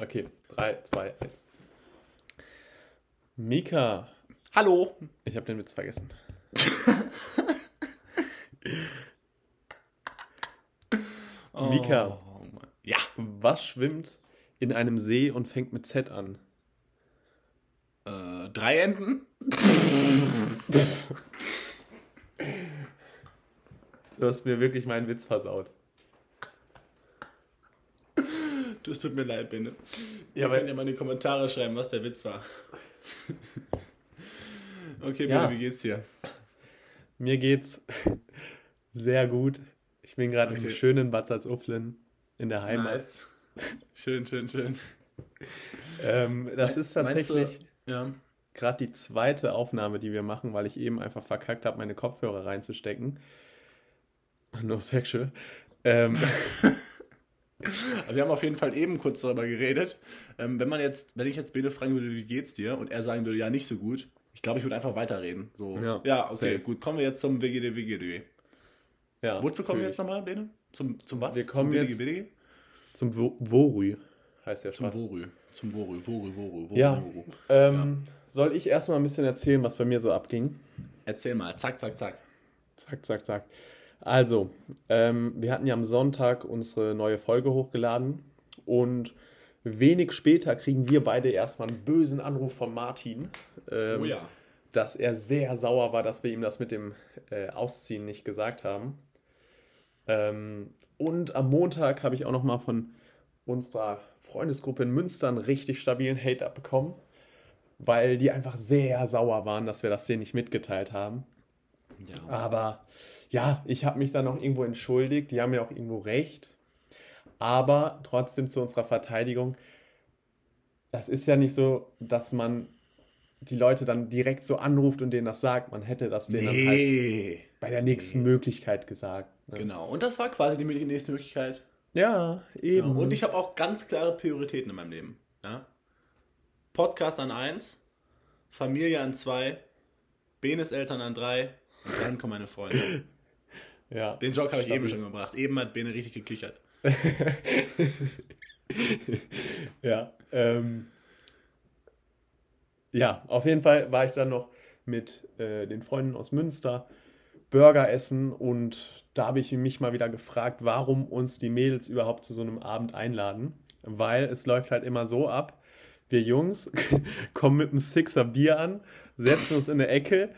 Okay, 3, 2, 1. Mika. Hallo. Ich habe den Witz vergessen. Mika. Oh, Mann. ja. Was schwimmt in einem See und fängt mit Z an? Äh, drei Enden? Du hast mir wirklich meinen Witz versaut. Das tut mir leid, Bene. Ja, Ihr könnt ja mal in die Kommentare schreiben, was der Witz war. okay, Bene, Ja. wie geht's dir? Mir geht's sehr gut. Ich bin gerade im Okay. schönen Bad Salzuflen in der Heimat. Nice. Schön, schön, schön. Ähm, das ist tatsächlich Ja. gerade die zweite Aufnahme, die wir machen, weil ich eben einfach verkackt habe, meine Kopfhörer reinzustecken. No sexual. Ähm, wir haben auf jeden Fall eben kurz darüber geredet. Ähm, wenn man jetzt, wenn ich jetzt Bene fragen würde, wie geht's dir? Und er sagen würde, ja, nicht so gut. Ich glaube, ich würde einfach weiterreden. So. Ja, okay, safe. gut. Kommen wir jetzt zum WGD, WGD. ja, Wozu kommen wir jetzt nochmal, Bene? Zum, zum was? Wir kommen zum jetzt- WGD? Zum Wo- Worü heißt der Zum Spaß. Worü. Zum Worü, Worü, Worü, Worü. Ja. Worü. Ähm, Soll ich erstmal ein bisschen erzählen, was bei mir so abging? Erzähl mal. Zack, zack, zack. Zack, zack, zack. Also, ähm, wir hatten ja am Sonntag unsere neue Folge hochgeladen und wenig später kriegen wir beide erstmal einen bösen Anruf von Martin, ähm, oh ja. dass er sehr sauer war, dass wir ihm das mit dem äh, Ausziehen nicht gesagt haben. Ähm, und am Montag habe ich auch noch mal von unserer Freundesgruppe in Münster einen richtig stabilen Hate abbekommen, weil die einfach sehr sauer waren, dass wir das denen nicht mitgeteilt haben. Ja. Aber ja, ich habe mich dann auch irgendwo entschuldigt. Die haben ja auch irgendwo recht. Aber trotzdem zu unserer Verteidigung, das ist ja nicht so, dass man die Leute dann direkt so anruft und denen das sagt. Man hätte das denen dann halt Nee. bei der nächsten Möglichkeit gesagt. Ne? Genau. Und das war quasi die nächste Möglichkeit. Ja, eben. Und ich habe auch ganz klare Prioritäten in meinem Leben. Ja? Podcast an 1, Familie an 2, Benes Eltern an 3 und dann kommen meine Freunde. ja. Den Joke habe ich eben schon gebracht. Eben hat Bene richtig gekichert. ja, ähm, ja, auf jeden Fall war ich dann noch mit äh, den Freunden aus Münster Burger essen und da habe ich mich mal wieder gefragt, warum uns die Mädels überhaupt zu so einem Abend einladen. Weil es läuft halt immer so ab, wir Jungs kommen mit einem Sixer Bier an, setzen uns in eine Ecke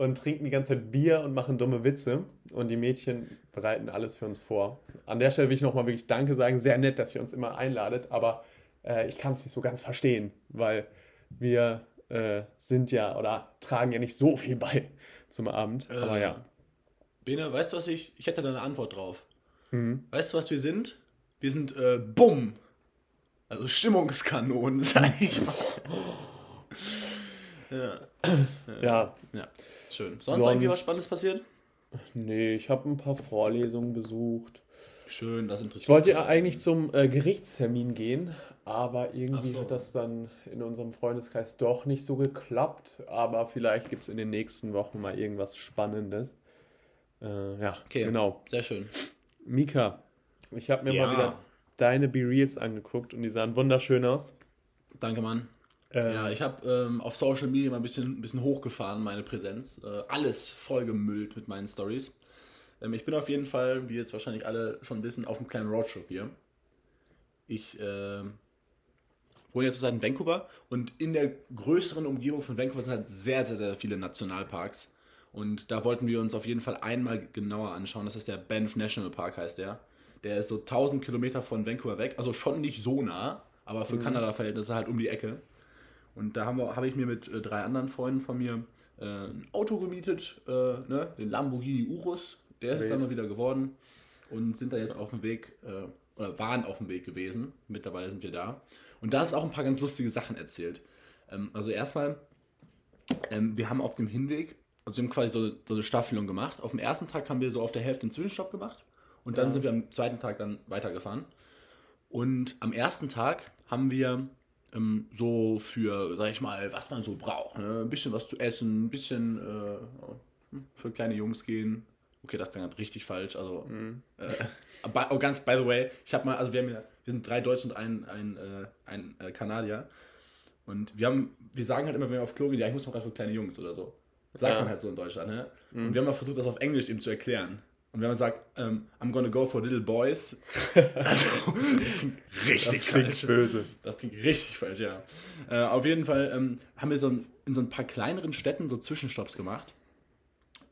und trinken die ganze Zeit Bier und machen dumme Witze. Und die Mädchen bereiten alles für uns vor. An der Stelle will ich nochmal wirklich Danke sagen. Sehr nett, dass ihr uns immer einladet, aber äh, ich kann es nicht so ganz verstehen, weil wir äh, sind ja oder tragen ja nicht so viel bei zum Abend. aber Äh, ja. Bene, weißt du, was ich. Ich hätte da eine Antwort drauf. Mhm. Weißt du, was wir sind? Wir sind äh, Bumm. Also Stimmungskanonen, sag ich mal. ja. Ja, ja, schön. Sonst, Sonst- irgendwie was Spannendes passiert? nee, ich habe ein paar Vorlesungen besucht. Schön, das interessiert Ich wollte ja eigentlich zum äh, Gerichtstermin gehen, aber irgendwie so. hat das dann in unserem Freundeskreis doch nicht so geklappt. Aber vielleicht gibt es in den nächsten Wochen mal irgendwas Spannendes. Äh, ja, Okay. genau. Sehr schön. Mika, ich habe mir Ja. mal wieder deine Be-Reels angeguckt und die sahen wunderschön aus. Danke, Mann. Äh, Ja, ich habe ähm, auf Social Media mal ein bisschen, ein bisschen hochgefahren, meine Präsenz. Äh, alles vollgemüllt mit meinen Stories. Ähm, ich bin auf jeden Fall, wie jetzt wahrscheinlich alle schon wissen, auf einem kleinen Roadtrip hier. Ich ähm, wohne jetzt zurzeit in Vancouver und in der größeren Umgebung von Vancouver sind halt sehr, sehr, sehr viele Nationalparks. Und da wollten wir uns auf jeden Fall einmal genauer anschauen. Das ist der Banff National Park, heißt der. Der ist so 1000 Kilometer von Vancouver weg. Also schon nicht so nah, aber für Kanada-Verhältnisse halt um die Ecke. Und da habe ich mir mit äh, drei anderen Freunden von mir äh, ein Auto gemietet, äh, ne? den Lamborghini Urus. Der ist es dann mal wieder geworden. Und sind da jetzt auf dem Weg, äh, oder waren auf dem Weg gewesen. Mittlerweile sind wir da. Und da sind auch ein paar ganz lustige Sachen erzählt. Ähm, also erstmal, ähm, wir haben auf dem Hinweg, also wir haben quasi so, so eine Staffelung gemacht. Auf dem ersten Tag haben wir so auf der Hälfte einen Zwischenstopp gemacht. Und dann Ja. sind wir am zweiten Tag dann weitergefahren. Und am ersten Tag haben wir ähm, so für, sag ich mal, was man so braucht. Ne? Ein bisschen was zu essen, ein bisschen äh, für kleine Jungs gehen. Okay, das klingt halt richtig falsch. Also, äh, aber- oh, ganz by the way, ich habe mal, also wir haben ja Wir sind drei Deutsche und ein, ein, äh, ein äh, Kanadier. Und wir haben, wir sagen halt immer, wenn wir auf Klo gehen, ja, ich muss mal gerade für kleine Jungs oder so. Sagt Ja. man halt so in Deutschland, ne? Mhm. Und wir haben mal versucht, das auf Englisch ihm zu erklären. Und wenn man sagt, ähm, I'm gonna go for little boys, also, das klingt richtig Das klingt falsch. böse. Das klingt richtig falsch, ja. Äh, auf jeden Fall ähm, haben wir so ein, in so ein paar kleineren Städten so Zwischenstopps gemacht.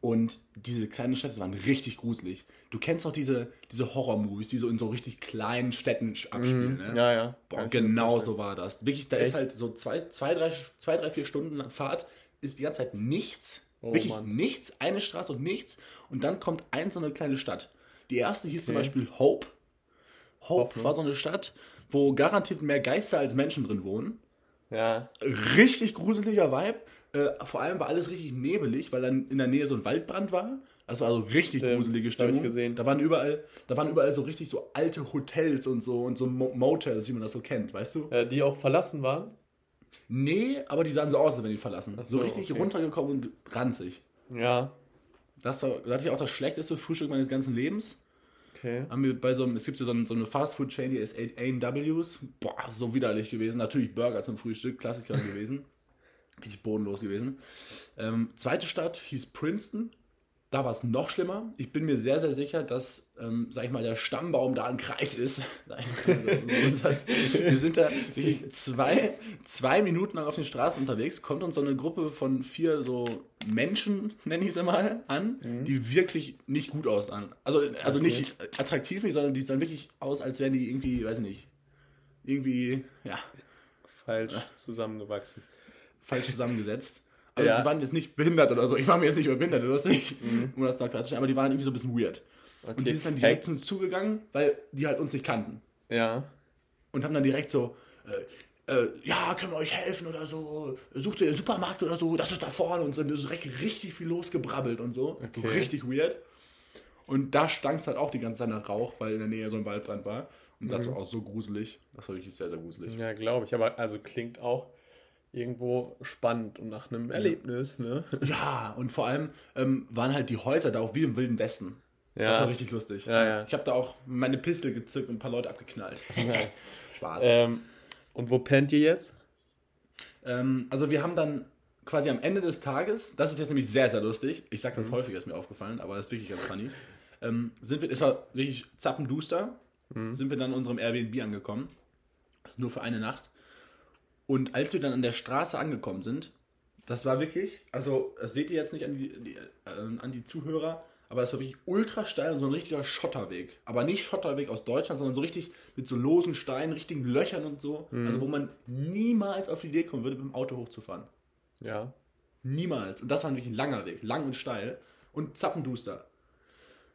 Und diese kleinen Städte waren richtig gruselig. Du kennst doch diese, diese Horror-Movies, die so in so richtig kleinen Städten abspielen, ne? Mhm. Ja, ja. Boah, genau so war das. Wirklich, da Echt? ist halt so zwei, zwei, drei, zwei, drei, vier Stunden Fahrt, ist die ganze Zeit nichts. Oh, wirklich Mann. nichts, eine Straße und nichts. Und dann kommt ein so eine kleine Stadt. Die erste hieß zum Okay. Beispiel Hope. Hope Hoffnung. war so eine Stadt, wo garantiert mehr Geister als Menschen drin wohnen. Ja, Richtig gruseliger Vibe. Äh, vor allem war alles richtig nebelig, weil dann in der Nähe so ein Waldbrand war. Das war also richtig Stimmt, gruselige hab ich Stimmung. gesehen. Da waren überall, da waren überall so richtig so alte Hotels und so und so Mo Motels, wie man das so kennt, weißt du? äh, die auch verlassen waren. Nee, aber die sahen so aus, als wenn die verlassen. So, so, richtig okay. runtergekommen und ranzig. Ja, Das war, das hatte ich auch das schlechteste Frühstück meines ganzen Lebens. okay. Haben wir bei so einem, es gibt ja so, so eine Fastfood-Chain, die ist A&Ws. Boah, so widerlich gewesen. Natürlich Burger zum Frühstück, Klassiker gewesen. Richtig bodenlos gewesen. Ähm, zweite Stadt hieß Princeton. Da war es noch schlimmer. Ich bin mir sehr, sehr sicher, dass, ähm, sag ich mal, der Stammbaum da ein Kreis ist. Wir sind da wirklich zwei, zwei Minuten lang auf den Straßen unterwegs, kommt uns so eine Gruppe von vier so Menschen, nenne ich sie mal, an, die wirklich nicht gut aussahen. Also, also Okay. nicht attraktiv, nicht, sondern die sahen wirklich aus, als wären die irgendwie, weiß ich nicht, irgendwie, ja, Falsch zusammengewachsen. falsch zusammengesetzt. Also Ja. die waren jetzt nicht behindert oder so. Ich war mir jetzt nicht über behindert oder so, nicht, um das da klarzustellen, aber die waren irgendwie so ein bisschen weird. Und die sind dann direkt zu uns zugegangen, weil die halt uns nicht kannten. Ja, Und haben dann direkt so, äh, äh, ja, können wir euch helfen oder so, sucht ihr den Supermarkt oder so, das ist da vorne und so, direkt richtig viel losgebrabbelt und so. Okay. Richtig weird. Und da stank es halt auch die ganze Zeit nach Rauch, weil in der Nähe so ein Waldbrand war. Und das war auch so gruselig. Das war wirklich sehr, sehr gruselig. ja, glaube ich. Aber also klingt auch irgendwo spannend und nach einem Erlebnis, ne? Ja, und vor allem ähm, waren halt die Häuser da auch wie im Wilden Westen. Das Ja. war richtig lustig. Ja, ja. Ich habe da auch meine Pistole gezückt und ein paar Leute abgeknallt. Nice. Spaß. ähm, und wo pennt ihr jetzt? Ähm, also wir haben dann quasi am Ende des Tages, das ist jetzt nämlich sehr, sehr lustig, ich sage das häufiger, ist mir aufgefallen, aber das ist wirklich ganz funny, ähm, sind wir, es war wirklich zappenduster, sind wir dann in unserem Airbnb angekommen, nur für eine Nacht. Und als wir dann an der Straße angekommen sind, das war wirklich, also das seht ihr jetzt nicht an die, die, äh, an die Zuhörer, aber das war wirklich ultra steil und so ein richtiger Schotterweg. Aber nicht Schotterweg aus Deutschland, sondern so richtig mit so losen Steinen, richtigen Löchern und so. Also wo man niemals auf die Idee kommen würde, mit dem Auto hochzufahren. Ja. Niemals. Und das war wirklich ein langer Weg, lang und steil und zappenduster.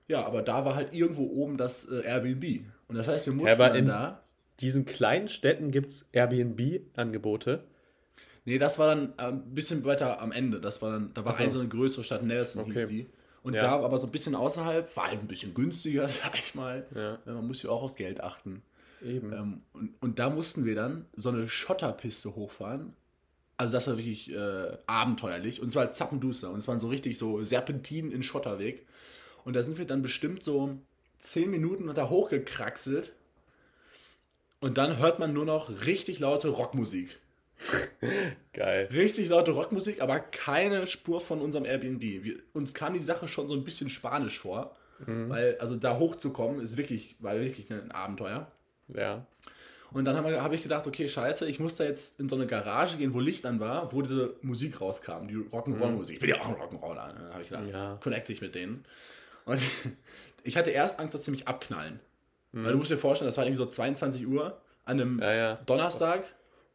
Ja, aber da war halt irgendwo oben das äh, Airbnb. Und das heißt, wir mussten aber in- da. Diesen kleinen Städten gibt es Airbnb-Angebote. Nee, das war dann äh, ein bisschen weiter am Ende. Das war dann, da war Ach so. ein so eine größere Stadt, Nelson Okay. hieß die. Und Ja. da aber so ein bisschen außerhalb, war halt ein bisschen günstiger, sag ich mal. Ja. Äh, Man muss ja auch aufs Geld achten. Eben. Ähm, und, und da mussten wir dann so eine Schotterpiste hochfahren. Also das war wirklich äh, abenteuerlich. Und zwar zappenduster. Und es waren so richtig so Serpentinen in Schotterweg. Und da sind wir dann bestimmt so zehn Minuten da hochgekraxelt. Und dann hört man nur noch richtig laute Rockmusik. Geil. Richtig laute Rockmusik, aber keine Spur von unserem Airbnb. Wir, uns kam die Sache schon so ein bisschen spanisch vor. Weil, also da hochzukommen, ist wirklich, war wirklich ein Abenteuer. Ja. Und dann habe hab ich gedacht, okay, scheiße, ich muss da jetzt in so eine Garage gehen, wo Licht an war, wo diese Musik rauskam, die Rock'n'Roll-Musik. Ich bin ja auch ein Rock'n'Roller, ne? habe ich gedacht. Ja. Connecte ich mit denen. Und ich hatte erst Angst, dass sie mich abknallen. Weil du musst dir vorstellen, das war irgendwie so 22 Uhr an einem Ja, ja. Donnerstag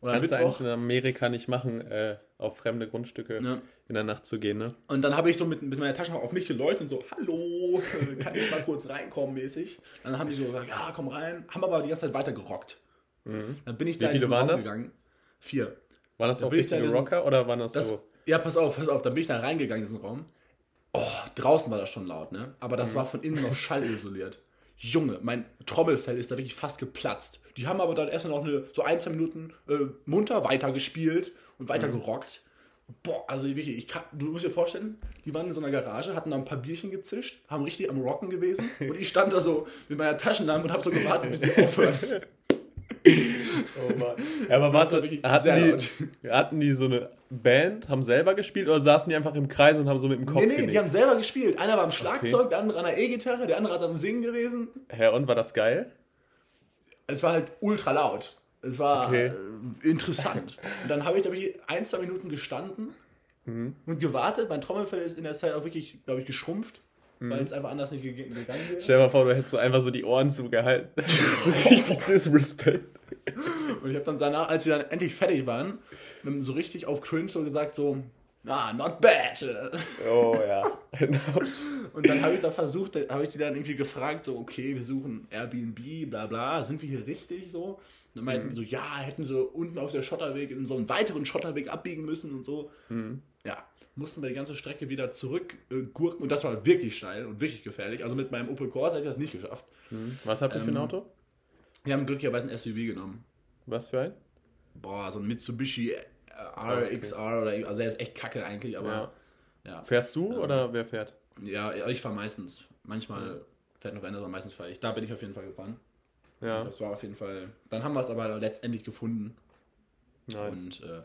oder Kannst du Mittwoch. eigentlich in Amerika nicht machen, äh, auf fremde Grundstücke Ja. in der Nacht zu gehen, ne? Und dann habe ich so mit, mit meiner Tasche auf mich geläutet und so, hallo, äh, kann ich mal kurz reinkommen mäßig. Dann haben die so gesagt, ja, komm rein, haben aber die ganze Zeit weiter gerockt. Dann bin ich da Mhm. Wie viele waren Raum das? gegangen. Vier. Waren das Da auch da richtige diesen- Rocker oder waren das, Das, so? Ja, pass auf, pass auf, dann bin ich da reingegangen in diesen Raum. Oh, draußen war das schon laut, ne? Aber Mhm. das war von innen noch schallisoliert. Junge, mein Trommelfell ist da wirklich fast geplatzt. Die haben aber dann erstmal noch eine, so ein, zwei Minuten äh, munter weitergespielt und weiter Mhm. gerockt. Boah, also wirklich, ich kann, du musst dir vorstellen, die waren in so einer Garage, hatten da ein paar Bierchen gezischt, haben richtig am Rocken gewesen und ich stand da so mit meiner Taschenlampe und habe so gewartet, bis sie aufhören. Oh Mann. Ja, aber warte, hatten die, hatten die so eine Band, haben selber gespielt oder saßen die einfach im Kreis und haben so mit dem Kopf Nee, nee, genickt? die haben selber gespielt. Einer war am Schlagzeug, okay. der andere an der E-Gitarre, der andere hat am Singen gewesen. Hä, und war das geil? Es war halt ultra laut. Es war okay. äh, interessant. und dann habe ich, glaube ich, ein, zwei Minuten gestanden mhm. und gewartet. Mein Trommelfell ist in der Zeit auch wirklich, glaube ich, geschrumpft. Mhm. Weil es einfach anders nicht gegangen wäre. Stell dir mal vor, du hättest so einfach so die Ohren zugehalten. richtig Disrespect. Und ich habe dann danach, als wir dann endlich fertig waren, so richtig auf Cringe so gesagt, so, ah, not bad. Oh ja. und dann habe ich da versucht, habe ich die dann irgendwie gefragt, so, okay, wir suchen Airbnb, bla bla, sind wir hier richtig so? Und dann meinten mhm. die so, ja, hätten sie unten auf der Schotterweg in so einen weiteren Schotterweg abbiegen müssen und so. Mhm. Ja, mussten wir die ganze Strecke wieder zurückgurken äh, und das war wirklich steil und wirklich gefährlich. Also mit meinem Opel Corsa hätte ich das nicht geschafft. Mhm. Was habt ihr ähm, für ein ähm, Auto? Wir haben glücklicherweise ein SUV genommen. Was für ein? Boah, so ein Mitsubishi RXR okay. oder also der ist echt kacke eigentlich, aber ja. ja. Fährst du ähm, oder wer fährt? Ja, ich fahre meistens. Manchmal fährt noch einer, aber meistens fahre ich. Da bin ich auf jeden Fall gefahren. Ja. Und das war auf jeden Fall. Dann haben wir es aber letztendlich gefunden. Nice. Und äh,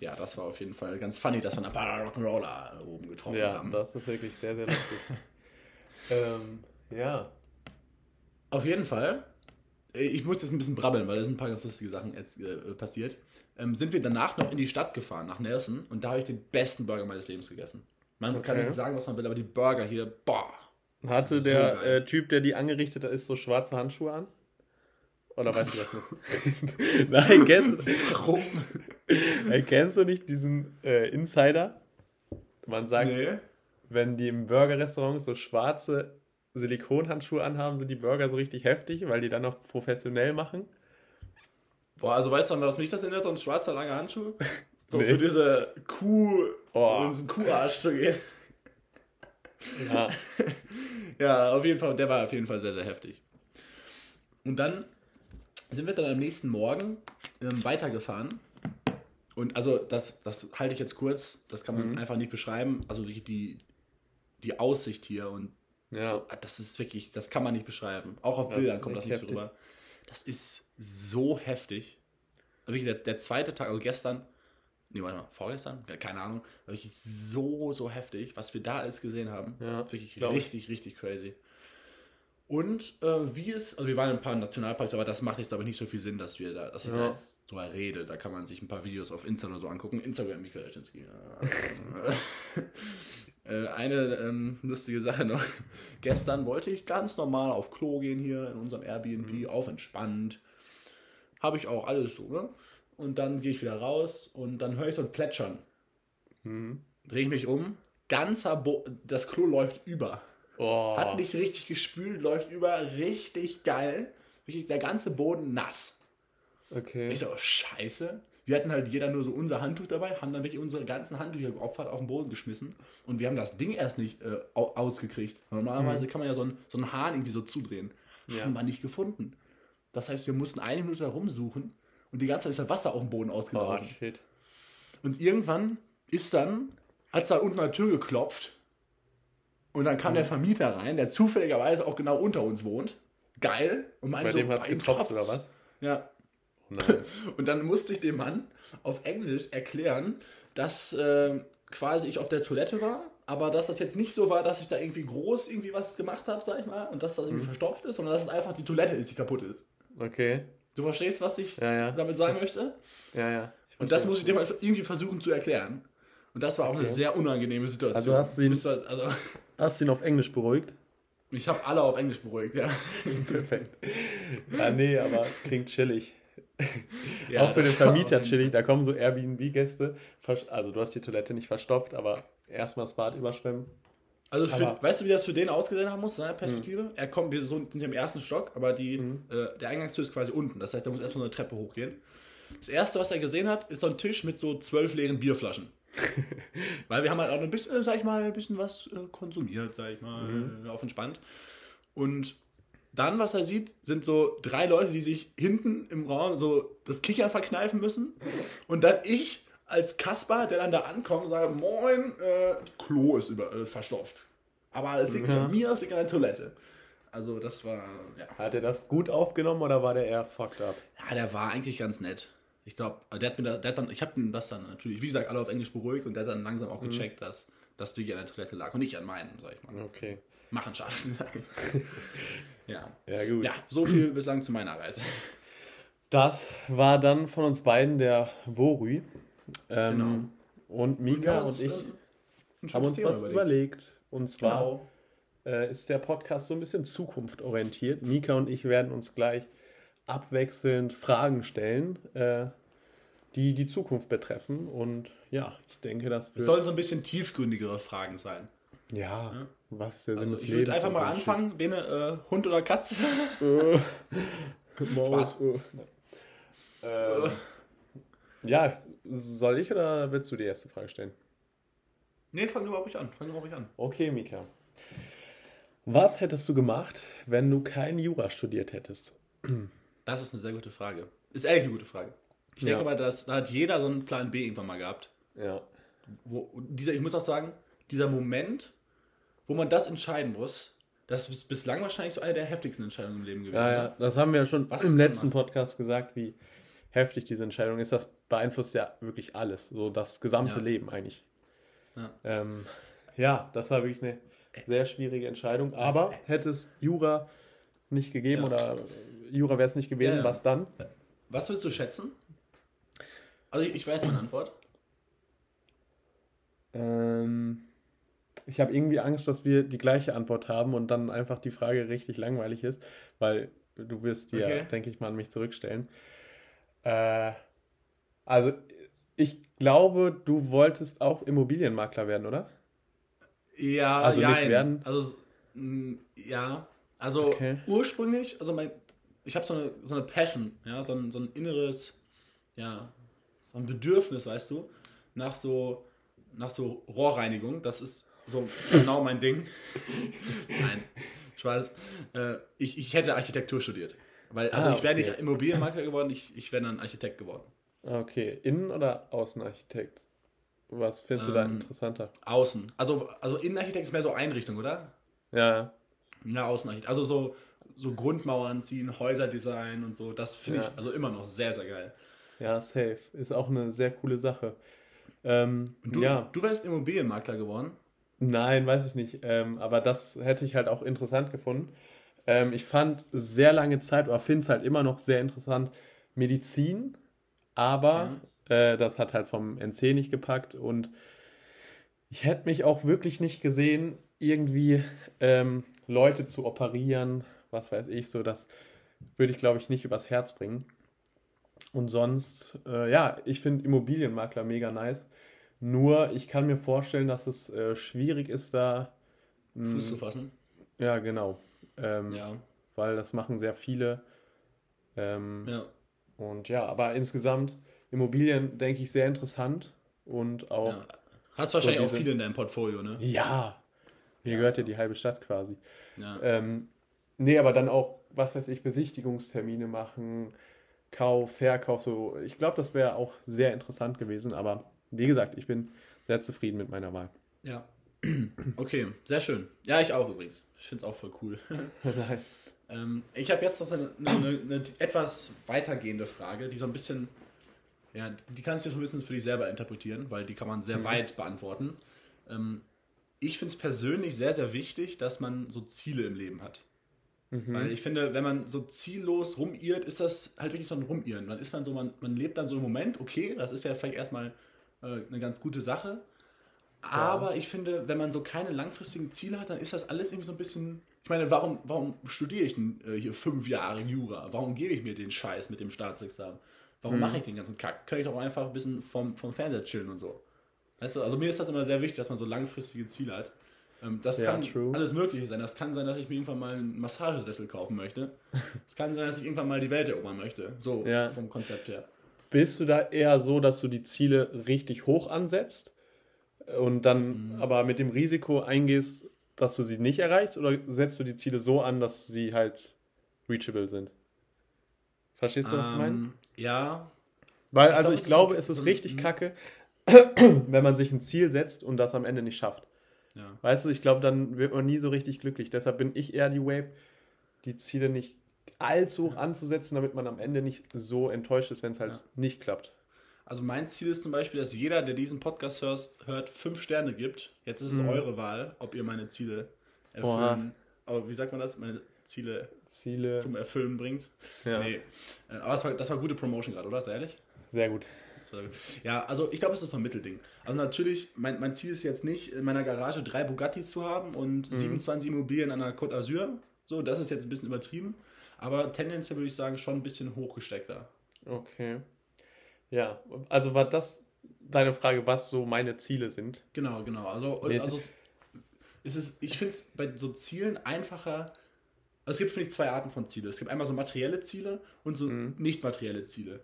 ja, das war auf jeden Fall ganz funny, dass wir einen Rock'n'Roller oben getroffen ja, haben. Ja, das ist wirklich sehr, sehr lustig. ähm, ja. Auf jeden Fall. Ich muss jetzt ein bisschen brabbeln, weil da sind ein paar ganz lustige Sachen jetzt äh, passiert. Ähm, sind wir danach noch in die Stadt gefahren, nach Nelson, und da habe ich den besten Burger meines Lebens gegessen. Man okay. kann nicht sagen, was man will, aber die Burger hier, boah. Hatte so der äh, Typ, der die angerichtet hat, ist so schwarze Handschuhe an? Oder weißt du das nicht? Nein, kennst, Warum? kennst du nicht diesen äh, Insider? Man sagt, nee. wenn die im Burgerrestaurant so schwarze Silikonhandschuhe anhaben, sind die Burger so richtig heftig, weil die dann noch professionell machen. Boah, also weißt du, was mich das erinnert, so ein schwarzer langer Handschuh? So nee. für diese Kuh, oh. um diesen Kuharsch zu gehen. Ja. ja, auf jeden Fall, der war auf jeden Fall sehr, sehr heftig. Und dann sind wir dann am nächsten Morgen ähm, weitergefahren. Und also das, das halte ich jetzt kurz, das kann man mhm. einfach nicht beschreiben. Also die, die Aussicht hier und ja. so, das ist wirklich, das kann man nicht beschreiben. Auch auf das Bildern kommt das nicht heftig. so rüber. Das ist so heftig. Wirklich der, der zweite Tag, also gestern, nee, warte mal, vorgestern, keine Ahnung, wirklich so, so heftig, was wir da alles gesehen haben. Ja, wirklich richtig, ich. richtig crazy. Und äh, wie es, also wir waren in ein paar Nationalparks, aber das macht jetzt aber nicht so viel Sinn, dass wir da, dass ich ja. da jetzt drüber rede. Da kann man sich ein paar Videos auf Insta oder so angucken. Instagram Michael Jaczynski. äh, eine ähm, lustige Sache noch. Gestern wollte ich ganz normal auf Klo gehen hier in unserem Airbnb, mhm. auf entspannt. Habe ich auch alles so, ne? Und dann gehe ich wieder raus und dann höre ich so ein Plätschern. Mhm. Drehe ich mich um, ganzer Bo das Klo läuft über. Oh. Hat nicht richtig gespült, läuft über, richtig geil. Richtig, der ganze Boden nass. Okay. Ich so, scheiße. Wir hatten halt jeder nur so unser Handtuch dabei, haben dann wirklich unsere ganzen Handtücher geopfert, auf den Boden geschmissen. Und wir haben das Ding erst nicht äh, ausgekriegt. Normalerweise mhm. kann man ja so einen, so einen Hahn irgendwie so zudrehen. Ja. Haben wir nicht gefunden. Das heißt, wir mussten eine Minute da rumsuchen und die ganze Zeit ist das Wasser auf dem Boden ausgelaufen. Oh, shit. Und irgendwann ist dann, als da unten an der Tür geklopft, und dann kam mhm. der Vermieter rein, der zufälligerweise auch genau unter uns wohnt. Geil. Und meinte bei dem so, hat's getropft oder was? Ja. Oh und dann musste ich dem Mann auf Englisch erklären, dass äh, quasi ich auf der Toilette war, aber dass das jetzt nicht so war, dass ich da irgendwie groß irgendwie was gemacht habe, sag ich mal, und dass das irgendwie mhm. verstopft ist, sondern dass es einfach die Toilette ist, die kaputt ist. Okay. Du verstehst, was ich ja, ja. damit sagen möchte? Ja, ja. Und das muss ich dem halt irgendwie versuchen zu erklären. Und das war auch okay. eine sehr unangenehme Situation. Also hast du ihn, also, hast du ihn auf Englisch beruhigt? Ich habe alle auf Englisch beruhigt, ja. Perfekt. Ja, nee, aber klingt chillig. Ja, auch für den Vermieter chillig. Da kommen so Airbnb-Gäste. Also du hast die Toilette nicht verstopft, aber erstmal das Bad überschwemmen. Also für, weißt du, wie das für den ausgesehen haben muss, seine Perspektive? Mhm. Er kommt, wir sind im ersten Stock, aber die, mhm. äh, der Eingangstür ist quasi unten. Das heißt, er muss erstmal eine Treppe hochgehen. Das erste, was er gesehen hat, ist so ein Tisch mit so zwölf leeren Bierflaschen. Weil wir haben halt auch ein bisschen, sag ich mal, ein bisschen was äh, konsumiert, sag ich mal, mhm. auf entspannt. Und dann, was er sieht, sind so drei Leute, die sich hinten im Raum so das Kichern verkneifen müssen. Und dann ich als Kasper, der dann da ankommt und sagt, moin, äh, Klo ist über, äh, verstopft. Aber es liegt ja. an mir, es liegt an der Toilette. Also das war, ja. Hat er das gut aufgenommen oder war der eher fucked up? Ja, der war eigentlich ganz nett. Ich glaube, der hat mir da, der hat dann, ich habe das dann natürlich, wie gesagt, alle auf Englisch beruhigt und der hat dann langsam auch gecheckt, dass, du hier an der Toilette lag und nicht an meinen, sag ich mal. Okay. Machen schaden. ja. Ja, gut. Ja, so viel bislang zu meiner Reise. Das war dann von uns beiden der Borü. Ähm, Genau. Und Mika und ich haben uns was überlegt. Und zwar Genau. äh, ist der Podcast so ein bisschen zukunftsorientiert. Mika und ich werden uns gleich abwechselnd Fragen stellen, äh, die die Zukunft betreffen. Und ja, ich denke, das Es wird. sollen so ein bisschen tiefgründigere Fragen sein. ja, was ist der Sinn Also des ich Lebens? würde einfach mal anfangen, Bene, äh, Hund oder Katze? Maus, äh. Ähm, ja, soll ich oder willst du die erste Frage stellen? nee, fang du mal ruhig an. Fang mal ruhig an. Okay, Mika. Was hättest du gemacht, wenn du kein Jura studiert hättest? Das ist eine sehr gute Frage. Ist ehrlich eine gute Frage. Ich denke Ja. mal, dass, da hat jeder so einen Plan B irgendwann mal gehabt. Ja. Wo, dieser, ich muss auch sagen, dieser Moment, wo man das entscheiden muss, das ist bislang wahrscheinlich so eine der heftigsten Entscheidungen im Leben gewesen. Ja, ja, das haben wir ja schon Was im letzten man? Podcast gesagt, wie heftig diese Entscheidung ist. Das beeinflusst ja wirklich alles, so das gesamte Ja. Leben eigentlich. Ja. Ähm, ja, das war wirklich eine sehr schwierige Entscheidung. Aber hätte es Jura nicht gegeben Ja. oder Jura wäre es nicht gewesen, Ja, ja. was dann? Was würdest du schätzen? Also ich, weiß meine Antwort. Ähm, ich habe irgendwie Angst, dass wir die gleiche Antwort haben und dann einfach die Frage richtig langweilig ist, weil du wirst ja, Okay. denke ich mal, an mich zurückstellen. Äh, also, ich glaube, du wolltest auch Immobilienmakler werden, oder? Ja, Also nicht jein. werden? Also, s- m, ja. Also Okay. ursprünglich, also mein, ich habe so eine, so eine Passion, ja, so ein, so ein inneres, ja, so ein Bedürfnis, weißt du, nach so, nach so Rohrreinigung. Das ist so genau mein Ding. Nein, ich weiß. Äh, ich, ich hätte Architektur studiert. Weil, also Ah, ich wäre okay. nicht Immobilienmakler geworden, ich, ich wäre dann Architekt geworden. Okay, Innen- oder Außenarchitekt? Was findest du da Ähm, interessanter? Außen. Also, also Innenarchitekt ist mehr so Einrichtung, oder? Ja, Ja, Außenarchitekt. Also so, so Grundmauern ziehen, Häuserdesign und so. Das finde Ja. ich also immer noch sehr, sehr geil. ja, safe. Ist auch eine sehr coole Sache. Ähm, Du, ja. du wärst Immobilienmakler geworden. Nein, weiß ich nicht. Ähm, aber das hätte ich halt auch interessant gefunden. Ähm, ich fand sehr lange Zeit, oder finde es halt immer noch sehr interessant, Medizin, aber äh, das hat halt vom NC nicht gepackt und ich hätte mich auch wirklich nicht gesehen, irgendwie ähm, Leute zu operieren, was weiß ich, so das würde ich glaube ich nicht übers Herz bringen. Und sonst, äh, ja, ich finde Immobilienmakler mega nice. Nur, ich kann mir vorstellen, dass es äh, schwierig ist, da. mh, Fuß zu fassen. Ja, genau. Ähm, Ja. Weil das machen sehr viele. Ähm, Ja. Und ja, aber insgesamt Immobilien, denke ich, sehr interessant. Und auch, ja. Hast wahrscheinlich diese- auch viele in deinem Portfolio, ne? ja, mir gehört ja die halbe Stadt quasi. Ja. Ähm, nee, aber dann auch, was weiß ich, Besichtigungstermine machen, Kauf, Verkauf, so. Ich glaube, das wäre auch sehr interessant gewesen. Aber wie gesagt, ich bin sehr zufrieden mit meiner Wahl. ja. Okay, sehr schön. Ja, ich auch übrigens. Ich finde es auch voll cool. nice. Ähm, ich habe jetzt noch eine, eine, eine etwas weitergehende Frage, die so ein bisschen, ja, die kannst du so ein bisschen für dich selber interpretieren, weil die kann man sehr weit beantworten. Ähm, ich finde es persönlich sehr, sehr wichtig, dass man so Ziele im Leben hat. Weil ich finde, wenn man so ziellos rumirrt, ist das halt wirklich so ein Rumirren. Dann ist man so, man, man lebt dann so im Moment, okay, das ist ja vielleicht erstmal äh, eine ganz gute Sache. Aber ich finde, wenn man so keine langfristigen Ziele hat, dann ist das alles irgendwie so ein bisschen. Ich meine, warum, warum studiere ich denn äh, hier fünf Jahre Jura? Warum gebe ich mir den Scheiß mit dem Staatsexamen? Warum mache ich den ganzen Kack? Könnte ich doch einfach ein bisschen vom, vom Fernseher chillen und so. Weißt du, also mir ist das immer sehr wichtig, dass man so langfristige Ziele hat. Ähm, das Ja, kann true. alles Mögliche sein. Das kann sein, dass ich mir irgendwann mal einen Massagesessel kaufen möchte. Es kann sein, dass ich irgendwann mal die Welt erobern möchte. So Ja. vom Konzept her. Bist du da eher so, dass du die Ziele richtig hoch ansetzt und dann aber mit dem Risiko eingehst, dass du sie nicht erreichst? Oder setzt du die Ziele so an, dass sie halt reachable sind? Verstehst du, was ich meine? Ähm, ja, Weil, ich also glaub, ich glaube, es ist richtig mhm. kacke, wenn man sich ein Ziel setzt und das am Ende nicht schafft. Ja. Weißt du, ich glaube, dann wird man nie so richtig glücklich. Deshalb bin ich eher die Wave, die Ziele nicht allzu hoch anzusetzen, damit man am Ende nicht so enttäuscht ist, wenn es halt Ja. nicht klappt. Also mein Ziel ist zum Beispiel, dass jeder, der diesen Podcast hört, hört fünf Sterne gibt. Jetzt ist es Mhm. eure Wahl, ob ihr meine Ziele Oha. erfüllen. Aber wie sagt man das? Meine Ziele Ziele. zum Erfüllen bringt. ja, Nee. Äh, Aber das war, das war gute Promotion gerade, oder? Ist ehrlich? sehr gut. Ja, also ich glaube, es ist so ein Mittelding. Also natürlich, mein, mein Ziel ist jetzt nicht, in meiner Garage drei Bugattis zu haben und Mhm. 27 Immobilien an der Côte d'Azur. So, das ist jetzt ein bisschen übertrieben. Aber tendenziell würde ich sagen, schon ein bisschen hochgesteckter. Okay. Ja, also war das deine Frage, was so meine Ziele sind? Genau, genau. Also, also es ist, ich finde es bei so Zielen einfacher. Also es gibt, finde ich, zwei Arten von Ziele. Es gibt einmal so materielle Ziele und so Mhm. nicht materielle Ziele.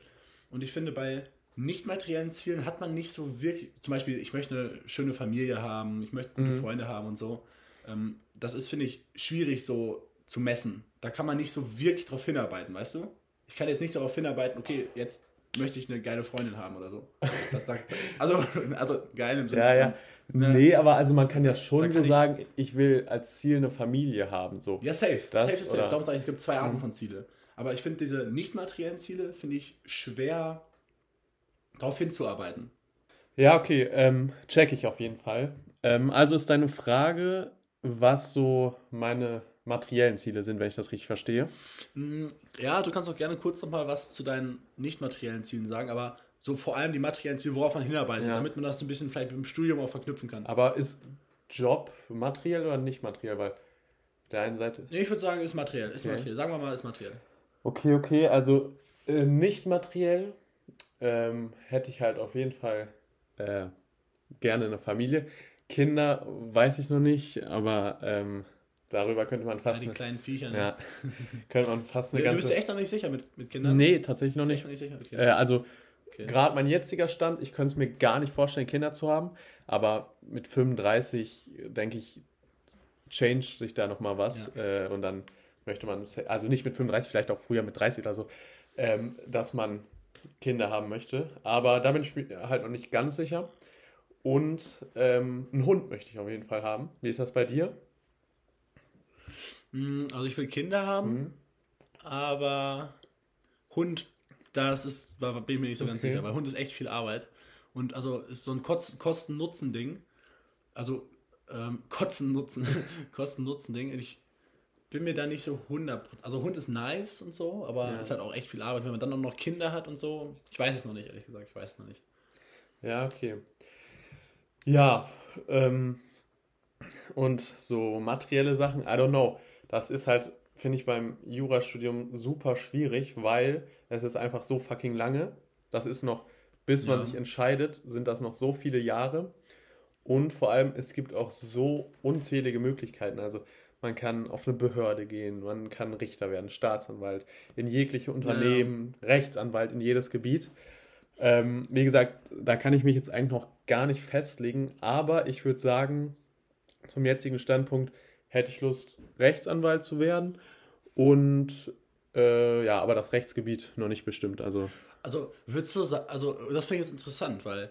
Und ich finde, bei nicht materiellen Zielen hat man nicht so wirklich, zum Beispiel, ich möchte eine schöne Familie haben, ich möchte gute Mhm. Freunde haben und so. Ähm, das ist, finde ich, schwierig so zu messen. Da kann man nicht so wirklich drauf hinarbeiten, weißt du? Ich kann jetzt nicht darauf hinarbeiten, okay, jetzt möchte ich eine geile Freundin haben oder so. Das, da, also, also geil im Sinne Ja, ja. ne? Nee, aber also man kann ja schon kann so ich- sagen, ich will als Ziel eine Familie haben. So. Ja, safe. Das safe ist safe. Darum sage ich, es gibt zwei Arten Mhm. von Ziele. Aber ich finde diese nicht materiellen Ziele, finde ich schwer darauf hinzuarbeiten. Ja, okay, ähm, check ich auf jeden Fall. Ähm, also ist deine Frage, was so meine materiellen Ziele sind, wenn ich das richtig verstehe. Mm, Ja, du kannst auch gerne kurz nochmal was zu deinen nicht materiellen Zielen sagen, aber so vor allem die materiellen Ziele, worauf man hinarbeitet, Ja. damit man das so ein bisschen vielleicht mit dem Studium auch verknüpfen kann. Aber ist Job materiell oder nicht materiell? Weil der einen Seite. Nee, ich würde sagen, ist materiell. Ist Okay. materiell. Sagen wir mal, ist materiell. Okay, okay, also äh, nicht materiell ähm, hätte ich halt auf jeden Fall äh, gerne eine Familie. Kinder weiß ich noch nicht, aber ähm, darüber könnte man Ja, fast die eine, kleinen Viecher. Ne? ja, könnte man fast eine du bist ganze. dir echt noch nicht sicher mit, mit Kindern? Nee, tatsächlich noch Bist du nicht. noch nicht sicher? Okay. Äh, also okay. gerade mein jetziger Stand, ich könnte es mir gar nicht vorstellen, Kinder zu haben, aber mit 35 denke ich, change sich da nochmal was äh, und dann möchte man es, also nicht mit 35, vielleicht auch früher mit 30 oder so, ähm, dass man Kinder haben möchte, aber da bin ich mir halt noch nicht ganz sicher. Und ähm, einen Hund möchte ich auf jeden Fall haben. Wie ist das bei dir? Mm, Also ich will Kinder haben. Mhm. Aber Hund, das ist, da bin ich mir nicht so ganz Okay. sicher, weil Hund ist echt viel Arbeit. Und also ist so ein Kosten-Nutzen-Ding. Also ähm, Kotzen-Nutzen, Kosten-Nutzen-Ding. Ich bin mir da nicht so 100%. Also Hund ist nice und so, aber Ja. ist halt auch echt viel Arbeit, wenn man dann auch noch Kinder hat und so. Ich weiß es noch nicht, ehrlich gesagt. Ich weiß es noch nicht. Ja, okay. Ja, ähm, und so materielle Sachen, I don't know. Das ist halt, finde ich, beim Jurastudium super schwierig, weil es ist einfach so fucking lange. Das ist noch, bis man Ja. sich entscheidet, sind das noch so viele Jahre. Und vor allem, es gibt auch so unzählige Möglichkeiten. Also man kann auf eine Behörde gehen, man kann Richter werden, Staatsanwalt, in jegliche Unternehmen, Rechtsanwalt in jedes Gebiet. Ähm, wie gesagt, da kann ich mich jetzt eigentlich noch gar nicht festlegen, aber ich würde sagen, zum jetzigen Standpunkt hätte ich Lust, Rechtsanwalt zu werden und äh, ja, aber das Rechtsgebiet noch nicht bestimmt. Also Also würdest du sagen, also das finde ich jetzt interessant, weil